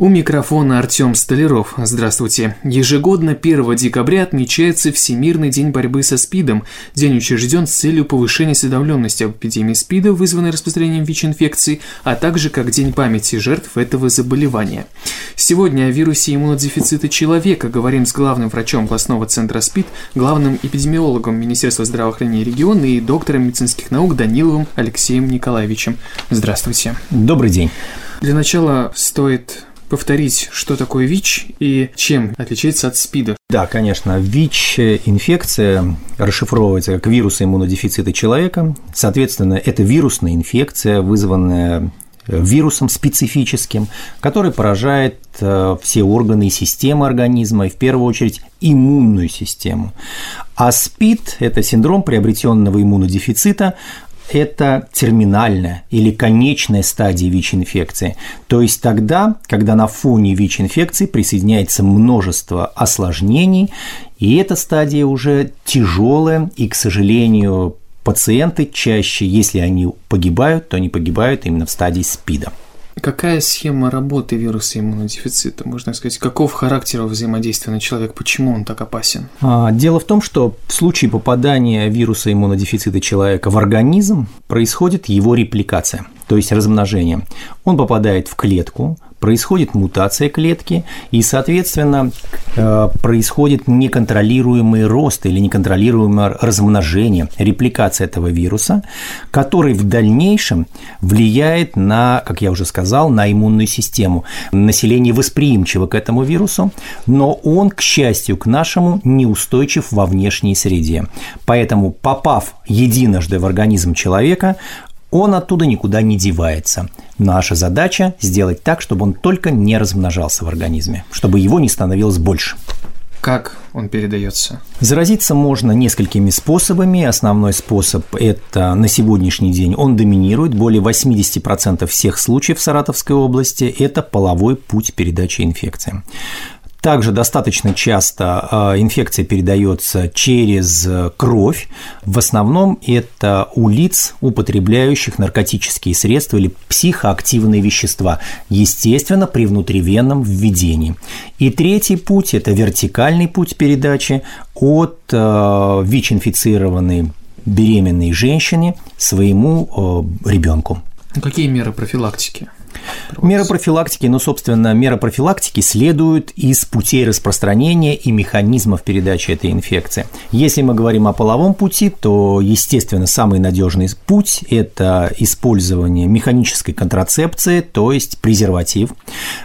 У микрофона Артем Столяров. Здравствуйте. Ежегодно 1 декабря отмечается Всемирный день борьбы со СПИДом. День учрежден с целью повышения осведомленности об эпидемии СПИДа, вызванной распространением ВИЧ-инфекции, а также как День памяти жертв этого заболевания. Сегодня о вирусе иммунодефицита человека говорим с главным врачом областного центра СПИД, главным эпидемиологом Министерства здравоохранения региона и доктором медицинских наук Даниловым Алексеем Николаевичем. Здравствуйте. Добрый день. Для начала стоит повторить, что такое ВИЧ и чем отличается от СПИДа. Да, конечно. ВИЧ-инфекция расшифровывается как вирус иммунодефицита человека. Соответственно, это вирусная инфекция, вызванная вирусом специфическим, который поражает э, все органы и системы организма, и в первую очередь иммунную систему. А СПИД – это синдром приобретенного иммунодефицита, это терминальная или конечная стадия ВИЧ-инфекции. То есть тогда, когда на фоне ВИЧ-инфекции присоединяется множество осложнений, и эта стадия уже тяжелая, и, к сожалению, пациенты чаще, если они погибают, то они погибают именно в стадии СПИДа. Какая схема работы вируса иммунодефицита? Можно сказать, каков характер взаимодействия на человека, почему он так опасен? А, дело в том, что в случае попадания вируса иммунодефицита человека в организм происходит его репликация, то есть размножение. Он попадает в клетку, происходит мутация клетки, и, соответственно, э, происходит неконтролируемый рост или неконтролируемое размножение, репликация этого вируса, который в дальнейшем влияет на, как я уже сказал, на иммунную систему. Население восприимчиво к этому вирусу, но он, к счастью, к нашему неустойчив во внешней среде. Поэтому, попав единожды в организм человека, он оттуда никуда не девается. Наша задача сделать так, чтобы он только не размножался в организме, чтобы его не становилось больше. Как он передается? Заразиться можно несколькими способами. Основной способ – это на сегодняшний день он доминирует. Более 80% всех случаев в Саратовской области – это половой путь передачи инфекции. Также достаточно часто а, инфекция передается через кровь. В основном это у лиц, употребляющих наркотические средства или психоактивные вещества, естественно, при внутривенном введении. И третий путь – это вертикальный путь передачи от а, ВИЧ-инфицированной беременной женщине своему ребенку. Какие меры профилактики? Меры профилактики, ну, собственно, меры профилактики следуют из путей распространения и механизмов передачи этой инфекции. Если мы говорим о половом пути, то, естественно, самый надежный путь – это использование механической контрацепции, то есть презерватив.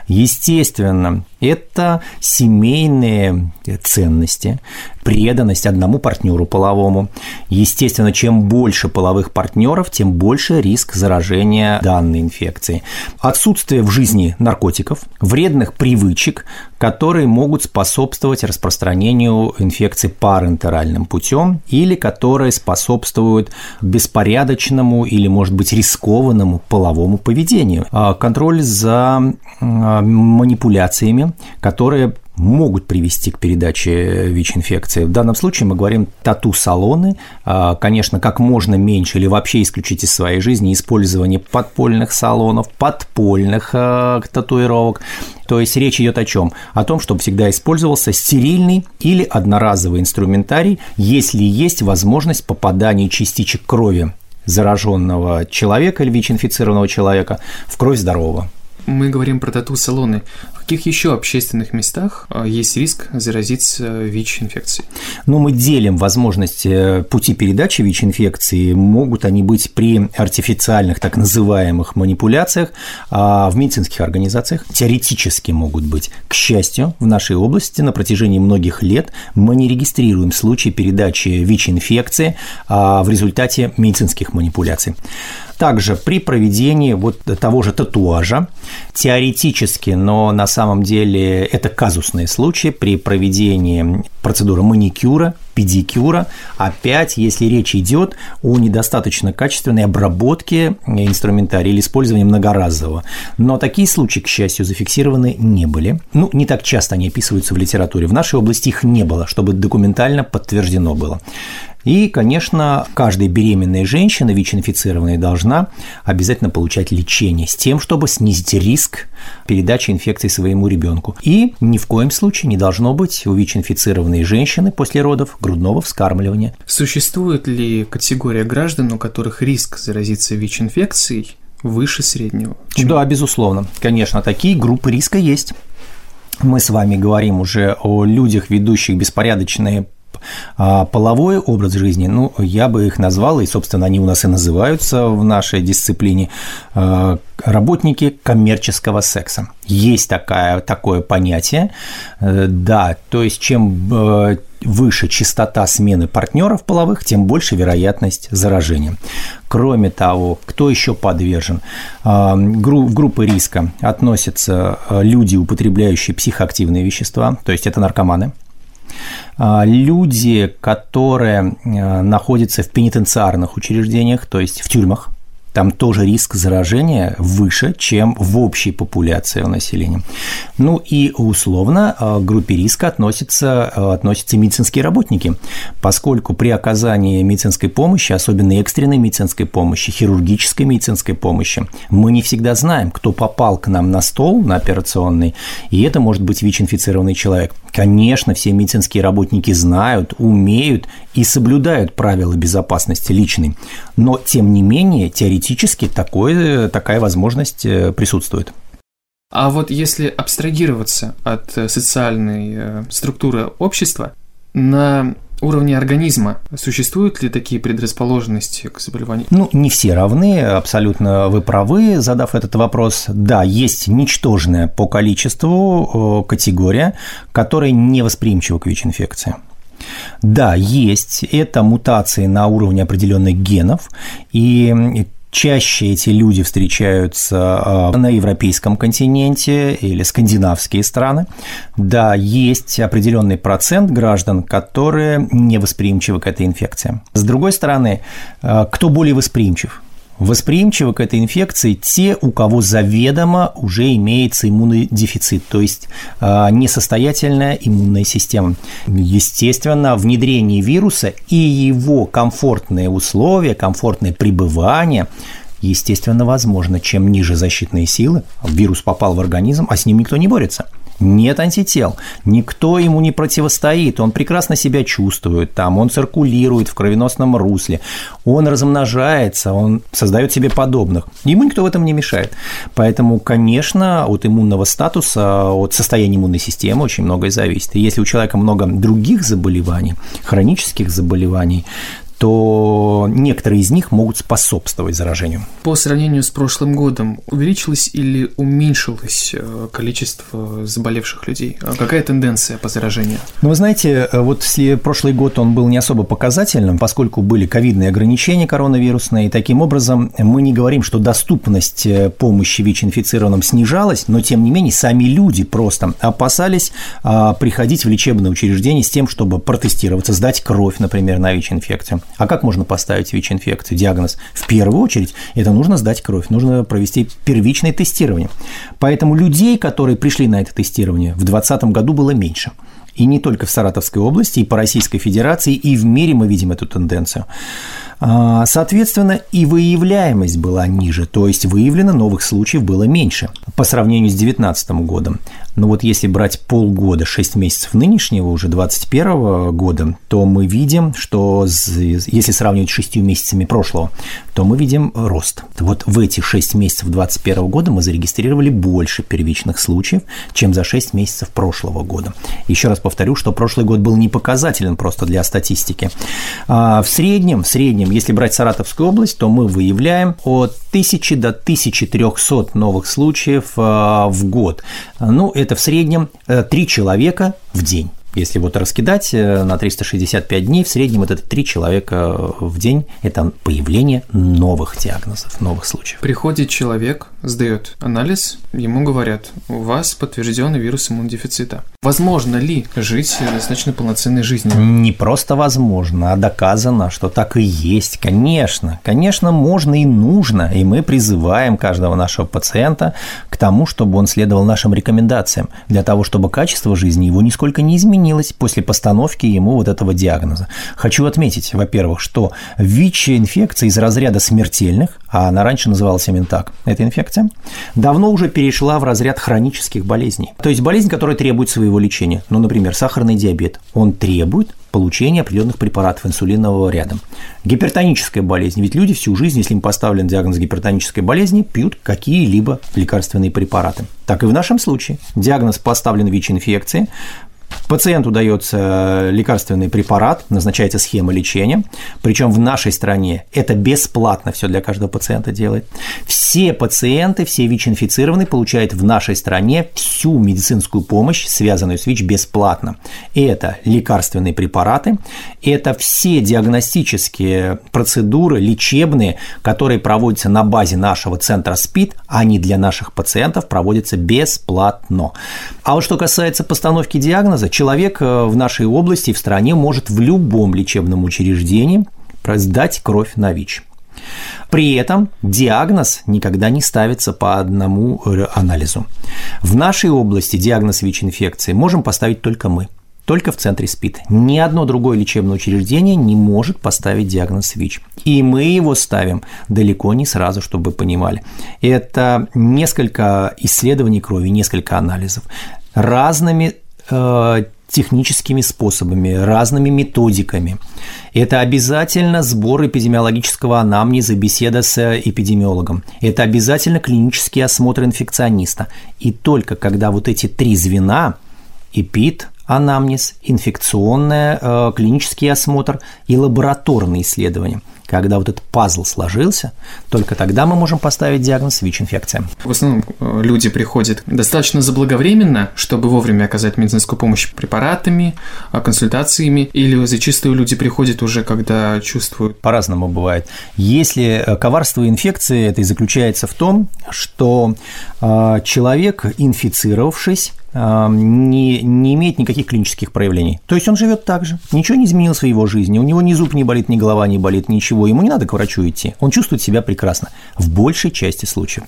Естественно, это семейные ценности, преданность одному партнеру половому. Естественно, чем больше половых партнеров, тем больше риск заражения данной инфекцией. Отсутствие в жизни наркотиков, вредных привычек, которые могут способствовать распространению инфекции парентеральным путем или которые способствуют беспорядочному или, может быть, рискованному половому поведению. А контроль за а, манипуляциями, которые могут привести к передаче ВИЧ-инфекции. В данном случае мы говорим тату-салоны, а, конечно, как можно меньше или вообще исключить из своей жизни использование подпольных салонов, подпольных а, татуировок. То есть речь идет о чем? О том, чтобы всегда использовался стерильный или одноразовый инструментарий, если есть возможность попадания частичек крови зараженного человека или ВИЧ-инфицированного человека в кровь здорового. Мы говорим про тату-салоны каких еще общественных местах а, есть риск заразиться ВИЧ-инфекцией? Ну, мы делим возможности э, пути передачи ВИЧ-инфекции. Могут они быть при артифициальных так называемых манипуляциях, а в медицинских организациях теоретически могут быть. К счастью, в нашей области на протяжении многих лет мы не регистрируем случаи передачи ВИЧ-инфекции а в результате медицинских манипуляций. Также при проведении вот того же татуажа, теоретически, но на самом деле это казусные случаи при проведении процедуры маникюра, педикюра. Опять, если речь идет о недостаточно качественной обработке инструментария или использовании многоразового. Но такие случаи, к счастью, зафиксированы не были. Ну, не так часто они описываются в литературе. В нашей области их не было, чтобы документально подтверждено было. И, конечно, каждая беременная женщина, ВИЧ-инфицированная, должна обязательно получать лечение с тем, чтобы снизить риск передачи инфекции своему ребенку. И ни в коем случае не должно быть у ВИЧ-инфицированной женщины после родов грудного вскармливания. Существует ли категория граждан, у которых риск заразиться ВИЧ-инфекцией выше среднего? Чем... Да, безусловно. Конечно, такие группы риска есть. Мы с вами говорим уже о людях, ведущих беспорядочные а половой образ жизни, ну, я бы их назвал, и, собственно, они у нас и называются в нашей дисциплине, а, работники коммерческого секса. Есть такая, такое понятие, э, да, то есть чем э, выше частота смены партнеров половых, тем больше вероятность заражения. Кроме того, кто еще подвержен? А, в группы риска относятся э, люди, употребляющие психоактивные вещества, то есть это наркоманы – а, люди, которые э, находятся в пенитенциарных учреждениях, то есть в тюрьмах, там тоже риск заражения выше, чем в общей популяции у населения. Ну и условно э, к группе риска относятся, э, относятся медицинские работники, поскольку при оказании медицинской помощи, особенно экстренной медицинской помощи, хирургической медицинской помощи, мы не всегда знаем, кто попал к нам на стол, на операционный, и это может быть ВИЧ-инфицированный человек. Конечно, все медицинские работники знают, умеют и соблюдают правила безопасности личной, но тем не менее теоретически теоретически такое, такая возможность э, присутствует. А вот если абстрагироваться от э, социальной э, структуры общества, на уровне организма существуют ли такие предрасположенности к заболеванию? Ну, не все равны, абсолютно вы правы, задав этот вопрос. Да, есть ничтожная по количеству категория, которая не восприимчива к ВИЧ-инфекции. Да, есть. Это мутации на уровне определенных генов, и Чаще эти люди встречаются а, на европейском континенте или скандинавские страны. Да, есть определенный процент граждан, которые не восприимчивы к этой инфекции. С другой стороны, а, кто более восприимчив? Восприимчивы к этой инфекции те, у кого заведомо уже имеется иммунный дефицит, то есть а, несостоятельная иммунная система. Естественно, внедрение вируса и его комфортные условия, комфортное пребывание естественно, возможно. Чем ниже защитные силы, вирус попал в организм, а с ним никто не борется – нет антител, никто ему не противостоит, он прекрасно себя чувствует там, он циркулирует в кровеносном русле, он размножается, он создает себе подобных. Ему никто в этом не мешает. Поэтому, конечно, от иммунного статуса, от состояния иммунной системы очень многое зависит. И если у человека много других заболеваний, хронических заболеваний, то некоторые из них могут способствовать заражению. По сравнению с прошлым годом увеличилось или уменьшилось э, количество заболевших людей? А какая тенденция по заражению? Ну, вы знаете, э, вот если прошлый год он был не особо показательным, поскольку были ковидные ограничения коронавирусные, и таким образом мы не говорим, что доступность э, помощи ВИЧ-инфицированным снижалась, но тем не менее сами люди просто опасались а, приходить в лечебное учреждение с тем, чтобы протестироваться, сдать кровь, например, на ВИЧ-инфекцию. А как можно поставить ВИЧ-инфекцию, диагноз? В первую очередь это нужно сдать кровь, нужно провести первичное тестирование. Поэтому людей, которые пришли на это тестирование, в 2020 году было меньше. И не только в Саратовской области, и по Российской Федерации, и в мире мы видим эту тенденцию. А, соответственно, и выявляемость была ниже, то есть выявлено новых случаев было меньше по сравнению с 2019 годом. Но вот если брать полгода, 6 месяцев нынешнего, уже 2021 года, то мы видим, что если сравнивать с 6 месяцами прошлого, то мы видим рост. Вот в эти 6 месяцев 2021 года мы зарегистрировали больше первичных случаев, чем за 6 месяцев прошлого года. Еще раз повторю, что прошлый год был не показателен просто для статистики. А в среднем, в среднем, если брать Саратовскую область, то мы выявляем от 1000 до 1300 новых случаев а, в год. Ну, это в среднем 3 э, человека в день. Если вот раскидать э, на 365 дней, в среднем это 3 человека в день – это появление новых диагнозов, новых случаев. Приходит человек, сдает анализ, ему говорят, у вас подтвержденный вирус иммунодефицита. Возможно ли жить достаточно полноценной жизнью? Не просто возможно, а доказано, что так и есть. Конечно, конечно, можно и нужно, и мы призываем каждого нашего пациента к тому, чтобы он следовал нашим рекомендациям, для того, чтобы качество жизни его нисколько не изменилось изменилось после постановки ему вот этого диагноза. Хочу отметить, во-первых, что ВИЧ-инфекция из разряда смертельных, а она раньше называлась именно так, эта инфекция, давно уже перешла в разряд хронических болезней. То есть болезнь, которая требует своего лечения. Ну, например, сахарный диабет. Он требует получения определенных препаратов инсулинового ряда. Гипертоническая болезнь. Ведь люди всю жизнь, если им поставлен диагноз гипертонической болезни, пьют какие-либо лекарственные препараты. Так и в нашем случае. Диагноз поставлен ВИЧ-инфекции, Пациенту дается лекарственный препарат, назначается схема лечения, причем в нашей стране это бесплатно все для каждого пациента делает. Все пациенты, все ВИЧ-инфицированные получают в нашей стране всю медицинскую помощь, связанную с ВИЧ, бесплатно. Это лекарственные препараты, это все диагностические процедуры лечебные, которые проводятся на базе нашего центра СПИД, они для наших пациентов проводятся бесплатно. А вот что касается постановки диагноза, человек э, в нашей области, в стране может в любом лечебном учреждении сдать кровь на ВИЧ. При этом диагноз никогда не ставится по одному анализу. В нашей области диагноз ВИЧ-инфекции можем поставить только мы – только в центре СПИД. Ни одно другое лечебное учреждение не может поставить диагноз ВИЧ. И мы его ставим далеко не сразу, чтобы вы понимали. Это несколько исследований крови, несколько анализов разными техническими способами, разными методиками. Это обязательно сбор эпидемиологического анамнеза, беседа с эпидемиологом. Это обязательно клинический осмотр инфекциониста. И только когда вот эти три звена – ЭПИД, анамнез, инфекционный э, клинический осмотр и лабораторные исследования. Когда вот этот пазл сложился, только тогда мы можем поставить диагноз ВИЧ-инфекция. В основном э, люди приходят достаточно заблаговременно, чтобы вовремя оказать медицинскую помощь препаратами, э, консультациями, или зачастую люди приходят уже, когда чувствуют... По-разному бывает. Если э, коварство инфекции, это и заключается в том, что человек, инфицировавшись, не, не имеет никаких клинических проявлений. То есть он живет так же, ничего не изменилось в его жизни, у него ни зуб не болит, ни голова не болит, ничего, ему не надо к врачу идти, он чувствует себя прекрасно в большей части случаев.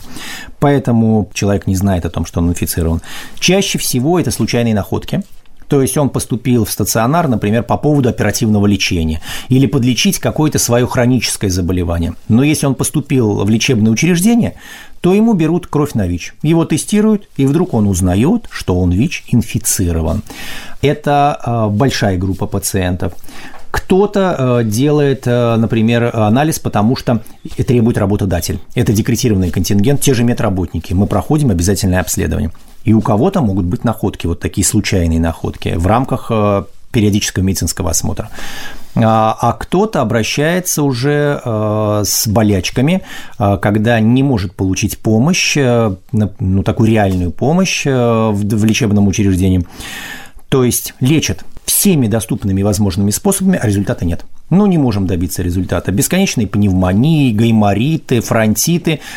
Поэтому человек не знает о том, что он инфицирован. Чаще всего это случайные находки, то есть он поступил в стационар, например, по поводу оперативного лечения или подлечить какое-то свое хроническое заболевание. Но если он поступил в лечебное учреждение, то ему берут кровь на ВИЧ. Его тестируют, и вдруг он узнает, что он ВИЧ инфицирован. Это а, большая группа пациентов. Кто-то э, делает, э, например, анализ, потому что требует работодатель. Это декретированный контингент, те же медработники. Мы проходим обязательное обследование. И у кого-то могут быть находки, вот такие случайные находки в рамках э, периодического медицинского осмотра. А, а кто-то обращается уже э, с болячками, э, когда не может получить помощь, ну, такую реальную помощь в лечебном учреждении. То есть лечат всеми доступными возможными способами, а результата нет. Ну, не можем добиться результата. Бесконечные пневмонии, гаймориты, фронтиты –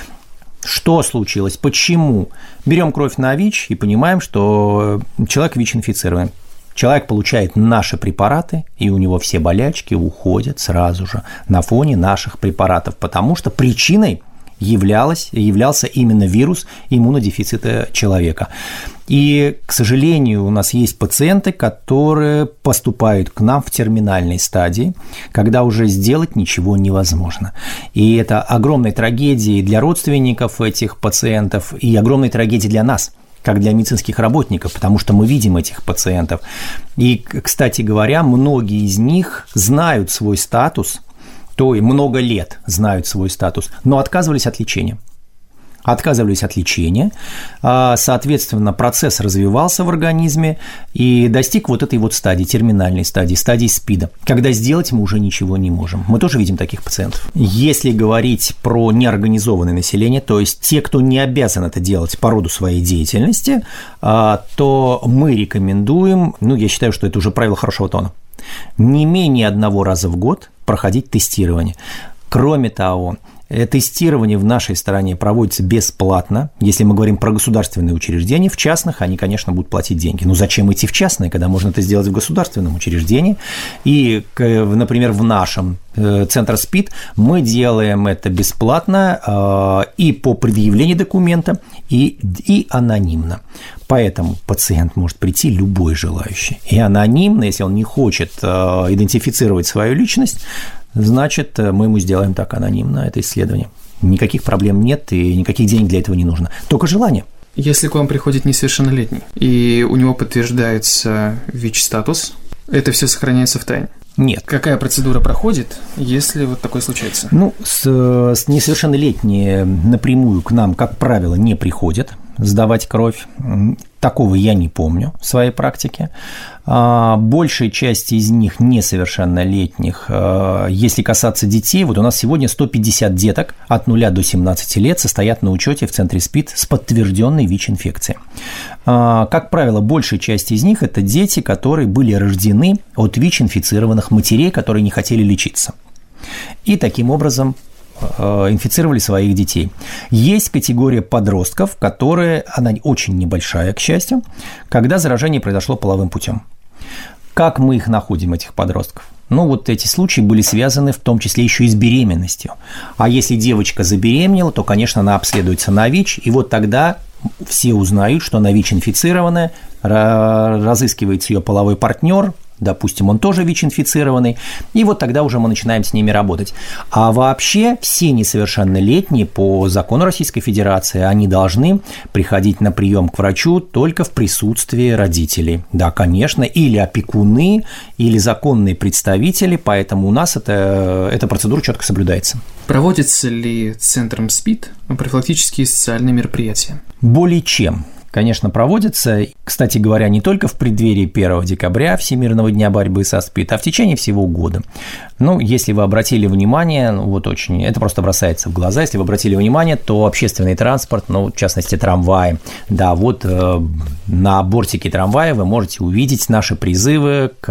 что случилось? Почему? Берем кровь на ВИЧ и понимаем, что человек ВИЧ-инфицирован. Человек получает наши препараты, и у него все болячки уходят сразу же на фоне наших препаратов, потому что причиной являлось, являлся именно вирус иммунодефицита человека. И, к сожалению, у нас есть пациенты, которые поступают к нам в терминальной стадии, когда уже сделать ничего невозможно. И это огромная трагедия для родственников этих пациентов и огромная трагедия для нас – как для медицинских работников, потому что мы видим этих пациентов. И, кстати говоря, многие из них знают свой статус, то и много лет знают свой статус, но отказывались от лечения отказывались от лечения, а, соответственно, процесс развивался в организме и достиг вот этой вот стадии, терминальной стадии, стадии СПИДа, когда сделать мы уже ничего не можем. Мы тоже видим таких пациентов. Если говорить про неорганизованное население, то есть те, кто не обязан это делать по роду своей деятельности, а, то мы рекомендуем, ну, я считаю, что это уже правило хорошего тона, не менее одного раза в год проходить тестирование. Кроме того, Тестирование в нашей стране проводится бесплатно. Если мы говорим про государственные учреждения, в частных они, конечно, будут платить деньги. Но зачем идти в частные, когда можно это сделать в государственном учреждении? И, например, в нашем э, центр СПИД, мы делаем это бесплатно э, и по предъявлению документа, и, и анонимно. Поэтому пациент может прийти любой желающий. И анонимно, если он не хочет э, идентифицировать свою личность, значит, мы ему сделаем так анонимно это исследование. Никаких проблем нет и никаких денег для этого не нужно. Только желание. Если к вам приходит несовершеннолетний, и у него подтверждается ВИЧ-статус, это все сохраняется в тайне? Нет. Какая процедура проходит, если вот такое случается? Ну, с, с несовершеннолетние напрямую к нам, как правило, не приходят сдавать кровь. Такого я не помню в своей практике. А, большая часть из них несовершеннолетних. А, если касаться детей, вот у нас сегодня 150 деток от 0 до 17 лет состоят на учете в центре СПИД с подтвержденной ВИЧ-инфекцией. А, как правило, большая часть из них – это дети, которые были рождены от ВИЧ-инфицированных матерей, которые не хотели лечиться. И таким образом инфицировали своих детей. Есть категория подростков, которые, она очень небольшая, к счастью, когда заражение произошло половым путем. Как мы их находим, этих подростков? Ну, вот эти случаи были связаны в том числе еще и с беременностью. А если девочка забеременела, то, конечно, она обследуется на ВИЧ, и вот тогда все узнают, что она ВИЧ-инфицированная, разыскивается ее половой партнер, допустим, он тоже ВИЧ-инфицированный, и вот тогда уже мы начинаем с ними работать. А вообще все несовершеннолетние по закону Российской Федерации, они должны приходить на прием к врачу только в присутствии родителей. Да, конечно, или опекуны, или законные представители, поэтому у нас это, эта процедура четко соблюдается. Проводятся ли центром СПИД профилактические социальные мероприятия? Более чем конечно, проводится. Кстати говоря, не только в преддверии 1 декабря Всемирного дня борьбы со СПИД, а в течение всего года. Ну, если вы обратили внимание, ну, вот очень, это просто бросается в глаза, если вы обратили внимание, то общественный транспорт, ну, в частности, трамваи, да, вот э, на бортике трамвая вы можете увидеть наши призывы к,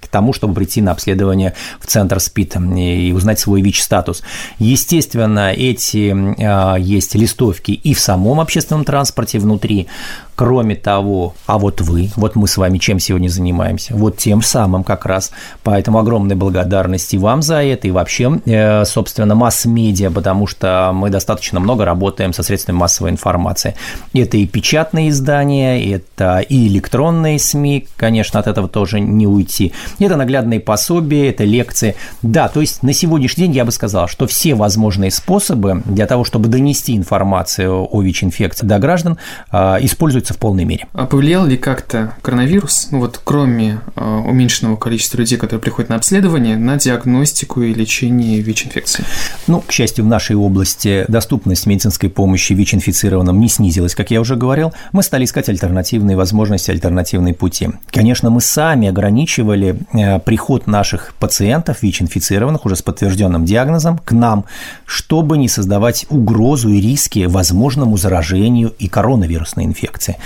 к тому, чтобы прийти на обследование в центр СПИД и узнать свой ВИЧ-статус. Естественно, эти э, есть листовки и в самом общественном транспорте, внутри. Кроме того, а вот вы, вот мы с вами чем сегодня занимаемся? Вот тем самым как раз. Поэтому огромная благодарность и вам за это, и вообще, э, собственно, масс-медиа, потому что мы достаточно много работаем со средствами массовой информации. Это и печатные издания, это и электронные СМИ, конечно, от этого тоже не уйти. Это наглядные пособия, это лекции. Да, то есть на сегодняшний день я бы сказал, что все возможные способы для того, чтобы донести информацию о ВИЧ-инфекции до граждан, э, используются в полной мере. А повлиял ли как-то коронавирус, ну вот кроме э, уменьшенного количества людей, которые приходят на обследование, на диагностику и лечение ВИЧ-инфекции? Ну, к счастью, в нашей области доступность медицинской помощи ВИЧ-инфицированным не снизилась, как я уже говорил. Мы стали искать альтернативные возможности, альтернативные пути. Конечно, мы сами ограничивали э, приход наших пациентов ВИЧ-инфицированных уже с подтвержденным диагнозом к нам, чтобы не создавать угрозу и риски возможному заражению и коронавирусной инфекции инфекции.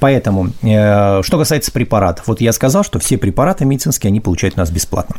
Поэтому, э, что касается препаратов, вот я сказал, что все препараты медицинские, они получают у нас бесплатно.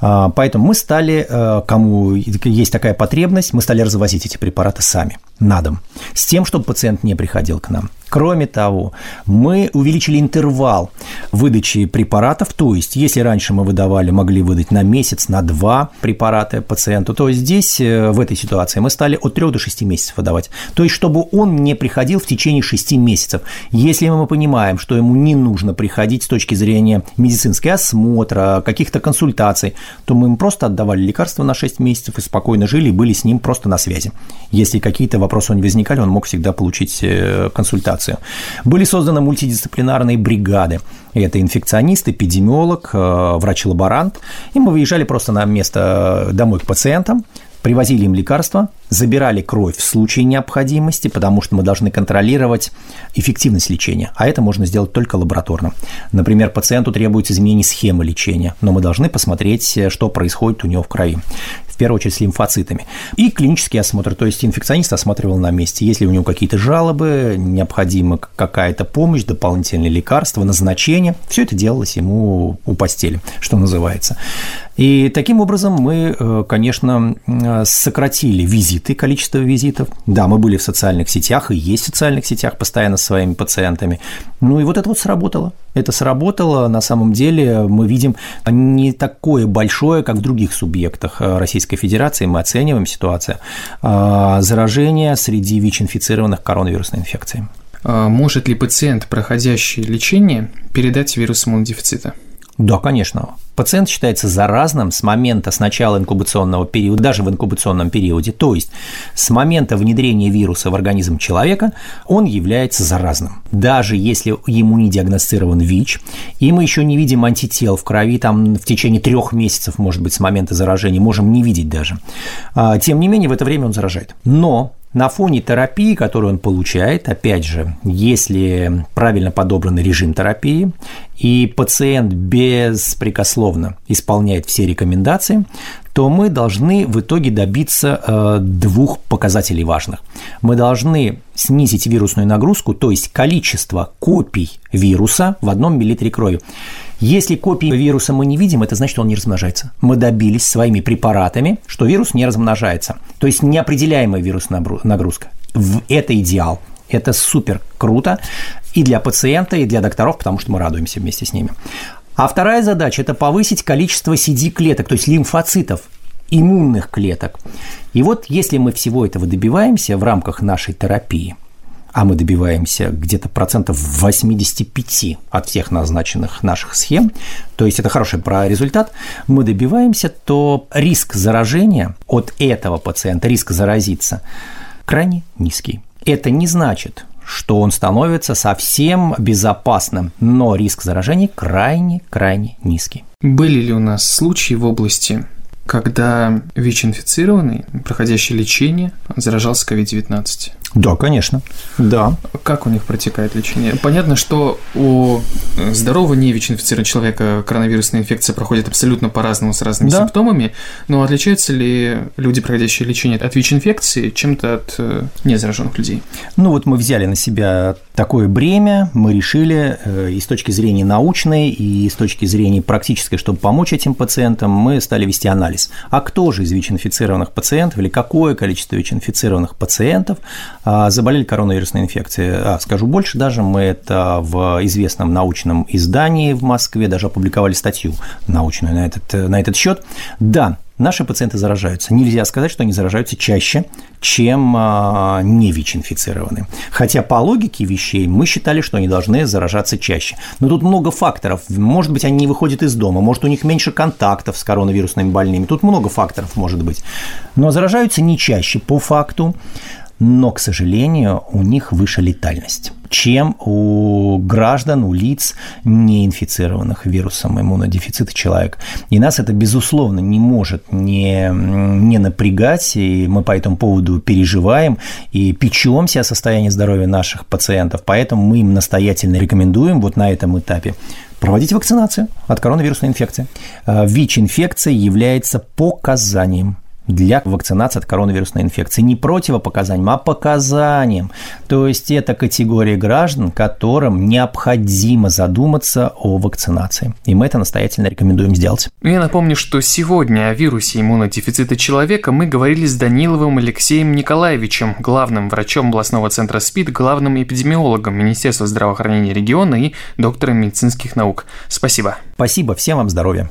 А, поэтому мы стали, э, кому есть такая потребность, мы стали развозить эти препараты сами на дом, с тем, чтобы пациент не приходил к нам. Кроме того, мы увеличили интервал выдачи препаратов, то есть, если раньше мы выдавали, могли выдать на месяц, на два препарата пациенту, то здесь, э, в этой ситуации, мы стали от 3 до 6 месяцев выдавать. То есть, чтобы он не приходил в течение 6 месяцев. Если мы понимаем, что ему не нужно приходить с точки зрения медицинского осмотра, каких-то консультаций, то мы ему просто отдавали лекарства на 6 месяцев и спокойно жили и были с ним просто на связи. Если какие-то вопросы не возникали, он мог всегда получить э, консультацию. Были созданы мультидисциплинарные бригады. Это инфекционист, эпидемиолог, э, врач-лаборант. И мы выезжали просто на место э, домой к пациентам, привозили им лекарства, забирали кровь в случае необходимости, потому что мы должны контролировать эффективность лечения, а это можно сделать только лабораторно. Например, пациенту требуется изменение схемы лечения, но мы должны посмотреть, что происходит у него в крови первую очередь с лимфоцитами. И клинический осмотр, то есть инфекционист осматривал на месте. Если у него какие-то жалобы, необходима какая-то помощь, дополнительные лекарства, назначение, все это делалось ему у постели, что называется. И таким образом мы, э, конечно, сократили визиты, количество визитов. Да, мы были в социальных сетях и есть в социальных сетях постоянно с своими пациентами. Ну и вот это вот сработало. Это сработало. На самом деле мы видим не такое большое, как в других субъектах Российской Федерации. Мы оцениваем ситуацию а, заражения среди ВИЧ-инфицированных коронавирусной инфекцией. А может ли пациент, проходящий лечение, передать вирус иммунодефицита? Да, конечно. Пациент считается заразным с момента с начала инкубационного периода, даже в инкубационном периоде, то есть с момента внедрения вируса в организм человека он является заразным. Даже если ему не диагностирован ВИЧ, и мы еще не видим антител в крови там в течение трех месяцев, может быть, с момента заражения, можем не видеть даже. А, тем не менее, в это время он заражает. Но на фоне терапии, которую он получает, опять же, если правильно подобранный режим терапии, и пациент беспрекословно исполняет все рекомендации, то мы должны в итоге добиться э, двух показателей важных. Мы должны снизить вирусную нагрузку, то есть количество копий вируса в одном миллилитре крови. Если копии вируса мы не видим, это значит, что он не размножается. Мы добились своими препаратами, что вирус не размножается. То есть неопределяемая вирусная нагрузка. Это идеал. Это супер круто и для пациента, и для докторов, потому что мы радуемся вместе с ними. А вторая задача – это повысить количество CD-клеток, то есть лимфоцитов, иммунных клеток. И вот если мы всего этого добиваемся в рамках нашей терапии, а мы добиваемся где-то процентов 85 от всех назначенных наших схем, то есть это хороший про результат, мы добиваемся, то риск заражения от этого пациента, риск заразиться крайне низкий. Это не значит, что он становится совсем безопасным, но риск заражения крайне-крайне низкий. Были ли у нас случаи в области, когда ВИЧ-инфицированный, проходящий лечение, заражался COVID-19? Да, конечно. Да. Как у них протекает лечение? Понятно, что у здорового не ВИЧ-инфицированного человека коронавирусная инфекция проходит абсолютно по-разному, с разными да. симптомами, но отличаются ли люди, проходящие лечение от ВИЧ-инфекции, чем-то от э, незараженных людей? Ну вот мы взяли на себя такое бремя, мы решили э, и с точки зрения научной, и с точки зрения практической, чтобы помочь этим пациентам, мы стали вести анализ. А кто же из ВИЧ-инфицированных пациентов или какое количество ВИЧ-инфицированных пациентов заболели коронавирусной инфекцией. А, скажу больше даже, мы это в известном научном издании в Москве даже опубликовали статью научную на этот, на этот счет. Да, наши пациенты заражаются. Нельзя сказать, что они заражаются чаще, чем а, не ВИЧ-инфицированные. Хотя по логике вещей мы считали, что они должны заражаться чаще. Но тут много факторов. Может быть, они не выходят из дома, может, у них меньше контактов с коронавирусными больными. Тут много факторов может быть. Но заражаются не чаще по факту но, к сожалению, у них выше летальность чем у граждан, у лиц, не инфицированных вирусом иммунодефицита человека. И нас это, безусловно, не может не, не напрягать, и мы по этому поводу переживаем и печемся о состоянии здоровья наших пациентов, поэтому мы им настоятельно рекомендуем вот на этом этапе проводить вакцинацию от коронавирусной инфекции. А, ВИЧ-инфекция является показанием для вакцинации от коронавирусной инфекции. Не противопоказанием, а показанием. То есть это категория граждан, которым необходимо задуматься о вакцинации. И мы это настоятельно рекомендуем сделать. Я напомню, что сегодня о вирусе иммунодефицита человека мы говорили с Даниловым Алексеем Николаевичем, главным врачом областного центра СПИД, главным эпидемиологом Министерства здравоохранения региона и доктором медицинских наук. Спасибо. Спасибо, всем вам здоровья.